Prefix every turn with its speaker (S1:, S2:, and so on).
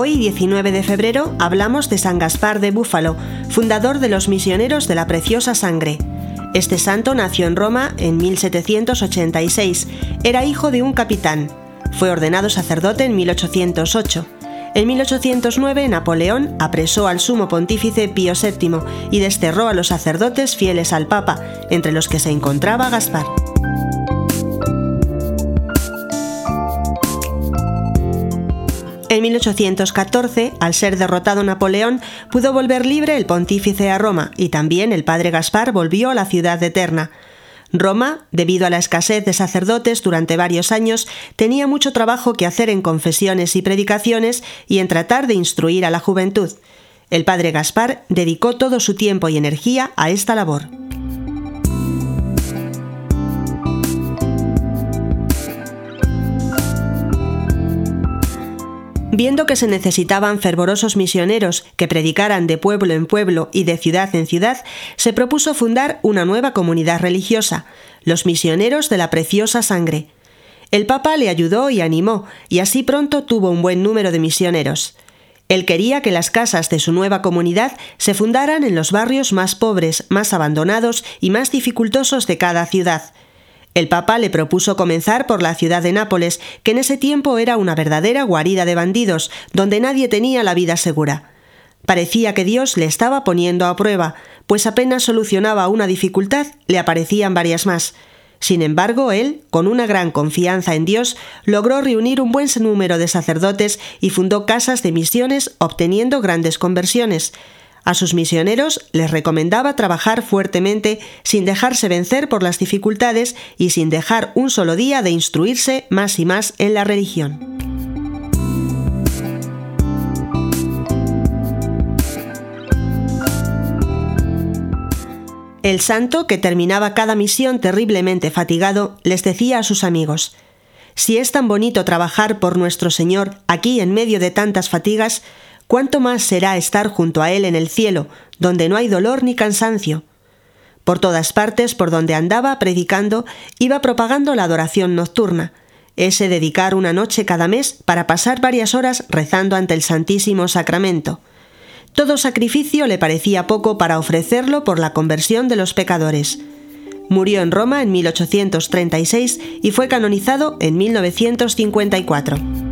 S1: 19 de febrero hablamos de San Gaspar de Búfalo, fundador de los misioneros de la Preciosa Sangre. Este santo nació en Roma en 1786. Era hijo de un capitán. Fue ordenado sacerdote en 1808. En 1809 Napoleón apresó al sumo pontífice Pío VII y desterró a los sacerdotes fieles al Papa, entre los que se encontraba Gaspar. En 1814, al ser derrotado Napoleón, pudo volver libre el pontífice a Roma y también el padre Gaspar volvió a la ciudad eterna. Roma, debido a la escasez de sacerdotes durante varios años, tenía mucho trabajo que hacer en confesiones y predicaciones y en tratar de instruir a la juventud. El padre Gaspar dedicó todo su tiempo y energía a esta labor. Viendo que se necesitaban fervorosos misioneros que predicaran de pueblo en pueblo y de ciudad en ciudad, se propuso fundar una nueva comunidad religiosa, los misioneros de la preciosa sangre. El Papa le ayudó y animó, y así pronto tuvo un buen número de misioneros. Él quería que las casas de su nueva comunidad se fundaran en los barrios más pobres, más abandonados y más dificultosos de cada ciudad, el Papa le propuso comenzar por la ciudad de Nápoles, que en ese tiempo era una verdadera guarida de bandidos, donde nadie tenía la vida segura. Parecía que Dios le estaba poniendo a prueba, pues apenas solucionaba una dificultad, le aparecían varias más. Sin embargo, él, con una gran confianza en Dios, logró reunir un buen número de sacerdotes y fundó casas de misiones obteniendo grandes conversiones. A sus misioneros les recomendaba trabajar fuertemente sin dejarse vencer por las dificultades y sin dejar un solo día de instruirse más y más en la religión. El santo, que terminaba cada misión terriblemente fatigado, les decía a sus amigos Si es tan bonito trabajar por nuestro Señor aquí en medio de tantas fatigas, cuánto más será estar junto a Él en el cielo, donde no hay dolor ni cansancio. Por todas partes por donde andaba predicando, iba propagando la adoración nocturna, ese dedicar una noche cada mes para pasar varias horas rezando ante el Santísimo Sacramento. Todo sacrificio le parecía poco para ofrecerlo por la conversión de los pecadores. Murió en Roma en 1836 y fue canonizado en 1954.